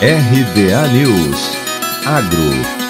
RBA News. Agro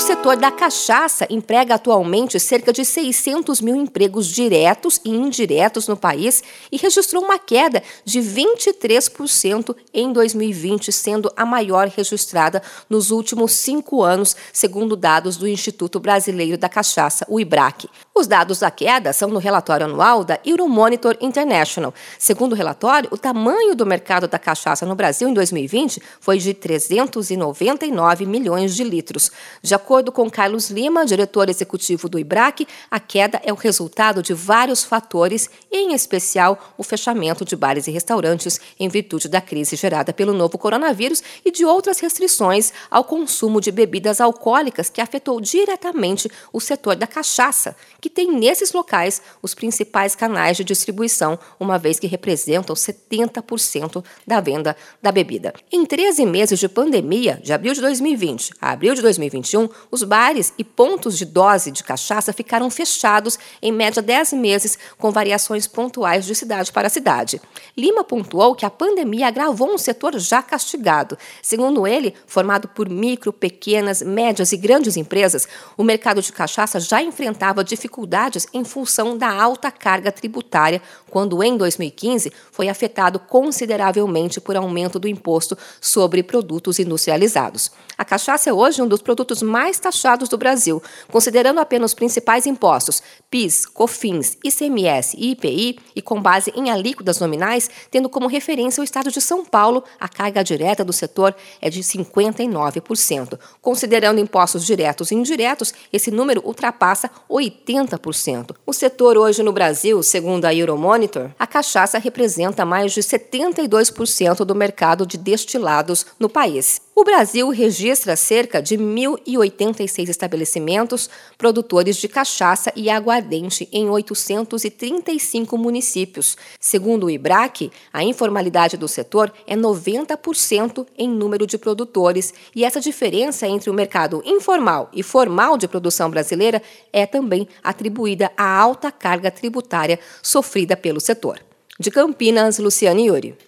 setor da cachaça emprega atualmente cerca de 600 mil empregos diretos e indiretos no país e registrou uma queda de 23% em 2020, sendo a maior registrada nos últimos cinco anos, segundo dados do Instituto Brasileiro da Cachaça, o IBRAC. Os dados da queda são no relatório anual da Euromonitor International. Segundo o relatório, o tamanho do mercado da cachaça no Brasil em 2020 foi de 399 milhões de litros. De acordo com Carlos Lima, diretor executivo do IBRAC, a queda é o resultado de vários fatores, em especial o fechamento de bares e restaurantes em virtude da crise gerada pelo novo coronavírus e de outras restrições ao consumo de bebidas alcoólicas que afetou diretamente o setor da cachaça, que tem nesses locais os principais canais de distribuição, uma vez que representam 70% da venda da bebida. Em 13 meses de pandemia, de abril de 2020 a abril de 2021, os bares e pontos de dose de cachaça ficaram fechados em média 10 meses, com variações pontuais de cidade para cidade. Lima pontuou que a pandemia agravou um setor já castigado. Segundo ele, formado por micro, pequenas, médias e grandes empresas, o mercado de cachaça já enfrentava dificuldades em função da alta carga tributária, quando em 2015 foi afetado consideravelmente por aumento do imposto sobre produtos industrializados. A cachaça é hoje um dos produtos mais taxados do Brasil, considerando apenas os principais impostos: PIS, COFINS, ICMS e IPI, e com base em alíquotas nominais, tendo como referência o estado de São Paulo, a carga direta do setor é de 59%. Considerando impostos diretos e indiretos, esse número ultrapassa 80%. 70%. O setor hoje no Brasil, segundo a Euromonitor, a cachaça representa mais de 72% do mercado de destilados no país. O Brasil registra cerca de 1.086 estabelecimentos produtores de cachaça e aguardente em 835 municípios. Segundo o IBRAC, a informalidade do setor é 90% em número de produtores e essa diferença entre o mercado informal e formal de produção brasileira é também atribuída à alta carga tributária sofrida pelo setor. De Campinas, Luciane Yuri.